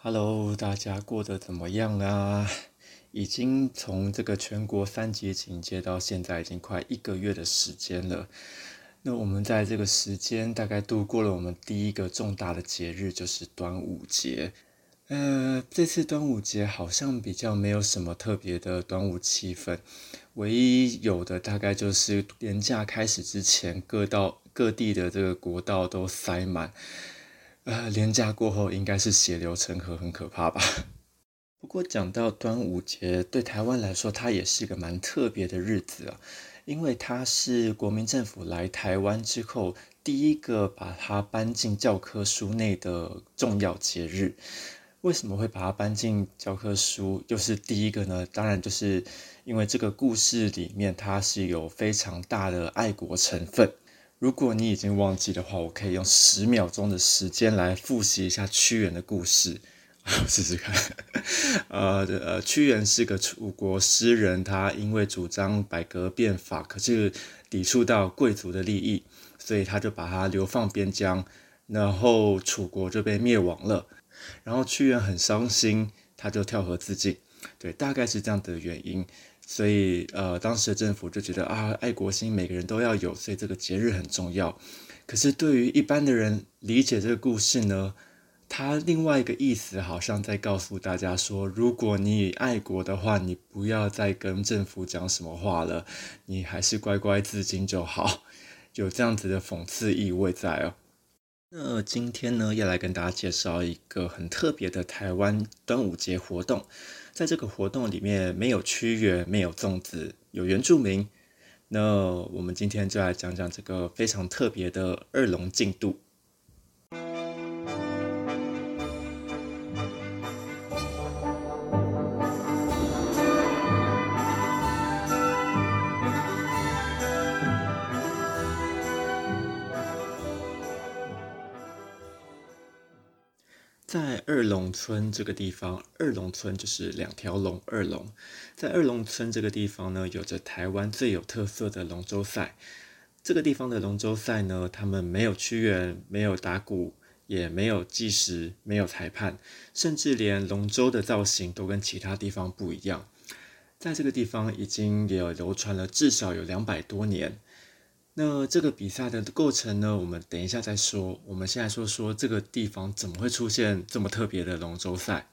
Hello，大家过得怎么样啊？已经从这个全国三级警戒到现在，已经快一个月的时间了。那我们在这个时间大概度过了我们第一个重大的节日，就是端午节。呃，这次端午节好像比较没有什么特别的端午气氛，唯一有的大概就是年假开始之前，各道各地的这个国道都塞满。呃，连假过后应该是血流成河，很可怕吧？不过讲到端午节，对台湾来说，它也是一个蛮特别的日子啊，因为它是国民政府来台湾之后第一个把它搬进教科书内的重要节日。为什么会把它搬进教科书？就是第一个呢？当然就是因为这个故事里面它是有非常大的爱国成分。如果你已经忘记的话，我可以用十秒钟的时间来复习一下屈原的故事，试试看。呃呃，屈原是个楚国诗人，他因为主张改革变法，可是抵触到贵族的利益，所以他就把他流放边疆，然后楚国就被灭亡了。然后屈原很伤心，他就跳河自尽。对，大概是这样的原因。所以，呃，当时的政府就觉得啊，爱国心每个人都要有，所以这个节日很重要。可是对于一般的人理解这个故事呢，它另外一个意思好像在告诉大家说，如果你爱国的话，你不要再跟政府讲什么话了，你还是乖乖自尽就好，有这样子的讽刺意味在哦。那今天呢，要来跟大家介绍一个很特别的台湾端午节活动。在这个活动里面，没有屈原，没有粽子，有原住民。那我们今天就来讲讲这个非常特别的二龙进度。在二龙村这个地方，二龙村就是两条龙，二龙。在二龙村这个地方呢，有着台湾最有特色的龙舟赛。这个地方的龙舟赛呢，他们没有屈原，没有打鼓，也没有计时，没有裁判，甚至连龙舟的造型都跟其他地方不一样。在这个地方已经有流传了至少有两百多年。那这个比赛的过程呢？我们等一下再说。我们现在说说这个地方怎么会出现这么特别的龙舟赛。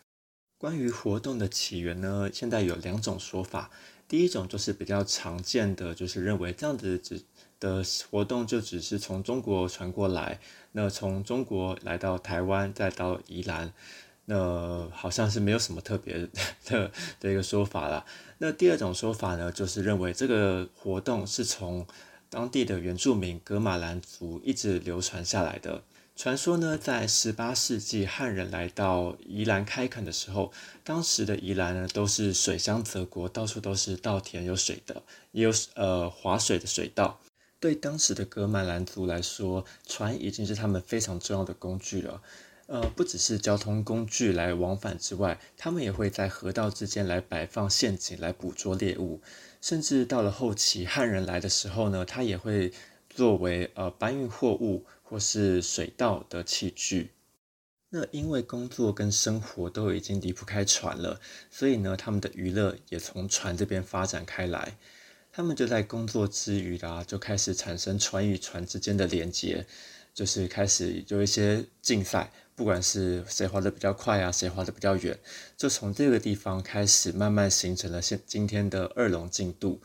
关于活动的起源呢，现在有两种说法。第一种就是比较常见的，就是认为这样子只的活动就只是从中国传过来，那从中国来到台湾，再到宜兰，那好像是没有什么特别的 的一个说法了。那第二种说法呢，就是认为这个活动是从当地的原住民格马兰族一直流传下来的传说呢，在十八世纪汉人来到宜兰开垦的时候，当时的宜兰呢都是水乡泽国，到处都是稻田有水的，也有呃划水的水道。对当时的格马兰族来说，船已经是他们非常重要的工具了。呃，不只是交通工具来往返之外，他们也会在河道之间来摆放陷阱来捕捉猎物。甚至到了后期，汉人来的时候呢，他也会作为呃搬运货物或是水稻的器具。那因为工作跟生活都已经离不开船了，所以呢，他们的娱乐也从船这边发展开来。他们就在工作之余啦，就开始产生船与船之间的连接，就是开始有一些竞赛。不管是谁滑的比较快啊，谁滑的比较远，就从这个地方开始慢慢形成了现今天的二龙进度。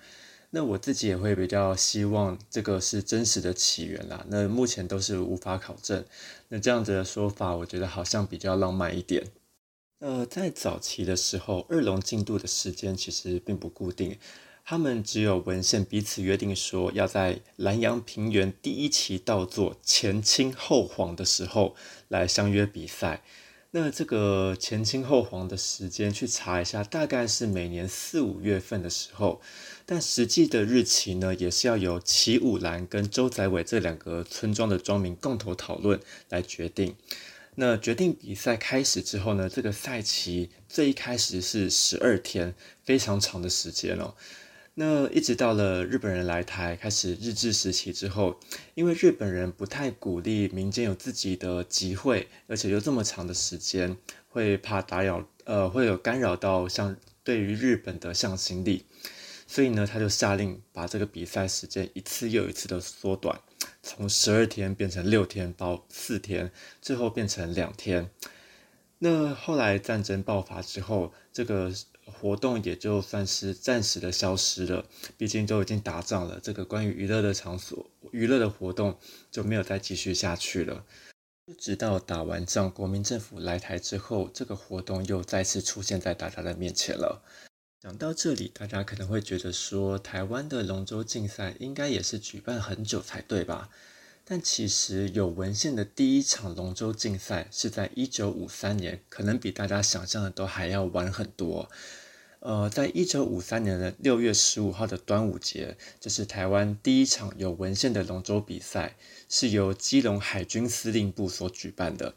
那我自己也会比较希望这个是真实的起源啦。那目前都是无法考证。那这样子的说法，我觉得好像比较浪漫一点。呃，在早期的时候，二龙进度的时间其实并不固定。他们只有文献彼此约定说，要在南阳平原第一期稻作前青后黄的时候来相约比赛。那这个前青后黄的时间去查一下，大概是每年四五月份的时候。但实际的日期呢，也是要由齐武兰跟周宰伟这两个村庄的庄民共同讨论来决定。那决定比赛开始之后呢，这个赛期最一开始是十二天，非常长的时间哦。那一直到了日本人来台，开始日治时期之后，因为日本人不太鼓励民间有自己的集会，而且又这么长的时间，会怕打扰，呃，会有干扰到像对于日本的向心力，所以呢，他就下令把这个比赛时间一次又一次的缩短，从十二天变成六天到四天，最后变成两天。那后来战争爆发之后，这个。活动也就算是暂时的消失了，毕竟都已经打仗了。这个关于娱乐的场所、娱乐的活动就没有再继续下去了。直到打完仗，国民政府来台之后，这个活动又再次出现在大家的面前了。讲到这里，大家可能会觉得说，台湾的龙舟竞赛应该也是举办很久才对吧？但其实有文献的第一场龙舟竞赛是在一九五三年，可能比大家想象的都还要晚很多。呃，在一九五三年的六月十五号的端午节，这是台湾第一场有文献的龙舟比赛，是由基隆海军司令部所举办的。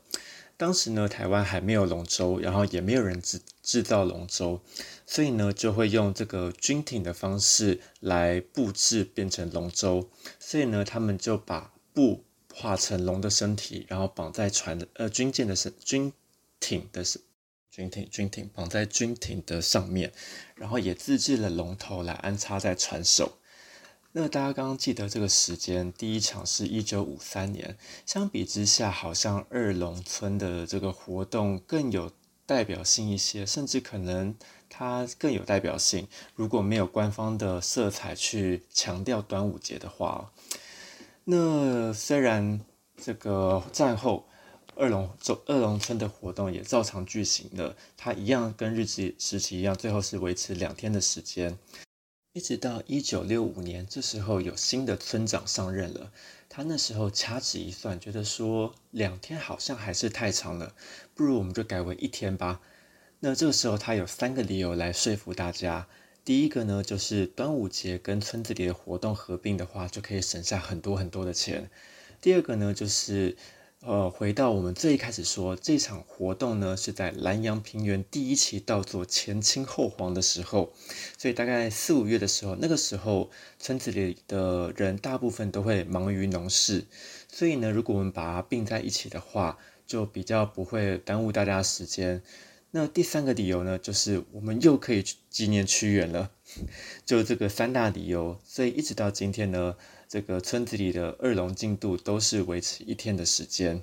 当时呢，台湾还没有龙舟，然后也没有人制制造龙舟，所以呢，就会用这个军艇的方式来布置变成龙舟。所以呢，他们就把布画成龙的身体，然后绑在船的呃军舰的身军艇的身。军艇，军艇绑在军艇的上面，然后也自制了龙头来安插在船首。那大家刚刚记得这个时间，第一场是一九五三年。相比之下，好像二龙村的这个活动更有代表性一些，甚至可能它更有代表性。如果没有官方的色彩去强调端午节的话，那虽然这个战后。二龙走二龙村的活动也照常举行了，它一样跟日治时期一样，最后是维持两天的时间，一直到一九六五年，这时候有新的村长上任了，他那时候掐指一算，觉得说两天好像还是太长了，不如我们就改为一天吧。那这个时候他有三个理由来说服大家，第一个呢就是端午节跟村子里的活动合并的话，就可以省下很多很多的钱。第二个呢就是。呃，回到我们最一开始说，这场活动呢是在南阳平原第一期稻作前青后黄的时候，所以大概四五月的时候，那个时候村子里的人大部分都会忙于农事，所以呢，如果我们把它并在一起的话，就比较不会耽误大家时间。那第三个理由呢，就是我们又可以纪念屈原了，就这个三大理由，所以一直到今天呢。这个村子里的二龙进度都是维持一天的时间。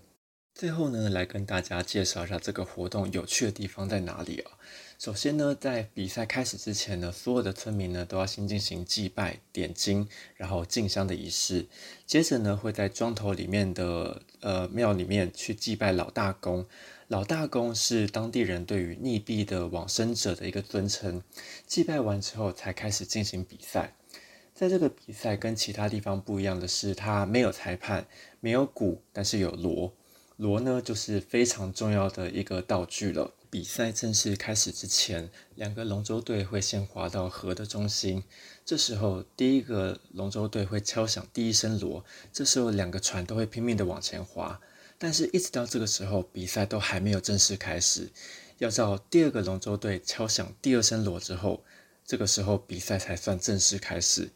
最后呢，来跟大家介绍一下这个活动有趣的地方在哪里啊？首先呢，在比赛开始之前呢，所有的村民呢都要先进行祭拜、点睛，然后进香的仪式。接着呢，会在庄头里面的呃庙里面去祭拜老大公。老大公是当地人对于溺毙的往生者的一个尊称。祭拜完之后，才开始进行比赛。在这个比赛跟其他地方不一样的是，它没有裁判，没有鼓，但是有锣。锣呢，就是非常重要的一个道具了。比赛正式开始之前，两个龙舟队会先划到河的中心，这时候第一个龙舟队会敲响第一声锣，这时候两个船都会拼命的往前划。但是，一直到这个时候，比赛都还没有正式开始，要到第二个龙舟队敲响第二声锣之后。这个时候比赛才算正式开始。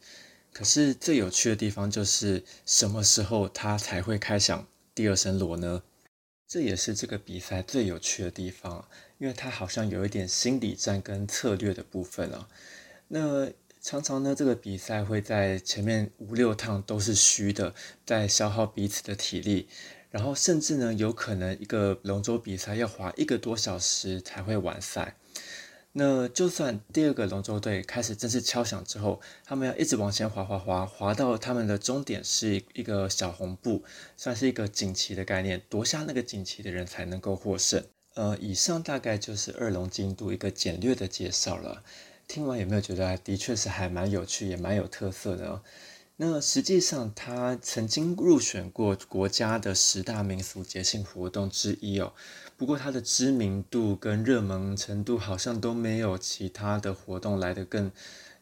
可是最有趣的地方就是什么时候他才会开响第二声锣呢？这也是这个比赛最有趣的地方，因为它好像有一点心理战跟策略的部分啊。那常常呢，这个比赛会在前面五六趟都是虚的，在消耗彼此的体力，然后甚至呢，有可能一个龙舟比赛要划一个多小时才会完赛。那就算第二个龙舟队开始正式敲响之后，他们要一直往前滑滑滑，滑到他们的终点是一个小红布，算是一个锦旗的概念，夺下那个锦旗的人才能够获胜。呃，以上大概就是二龙进度一个简略的介绍了。听完有没有觉得的确是还蛮有趣，也蛮有特色的？那实际上，它曾经入选过国家的十大民俗节庆活动之一哦。不过，它的知名度跟热门程度好像都没有其他的活动来的更、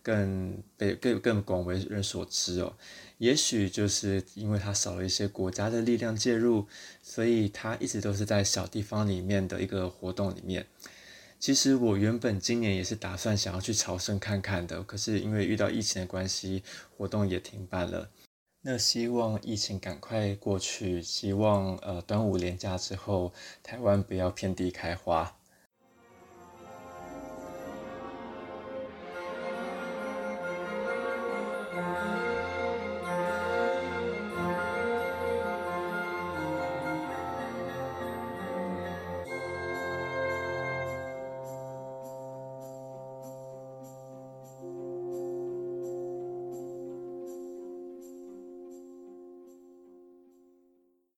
更被更更广为人所知哦。也许就是因为它少了一些国家的力量介入，所以它一直都是在小地方里面的一个活动里面。其实我原本今年也是打算想要去朝圣看看的，可是因为遇到疫情的关系，活动也停办了。那希望疫情赶快过去，希望呃端午连假之后，台湾不要遍地开花。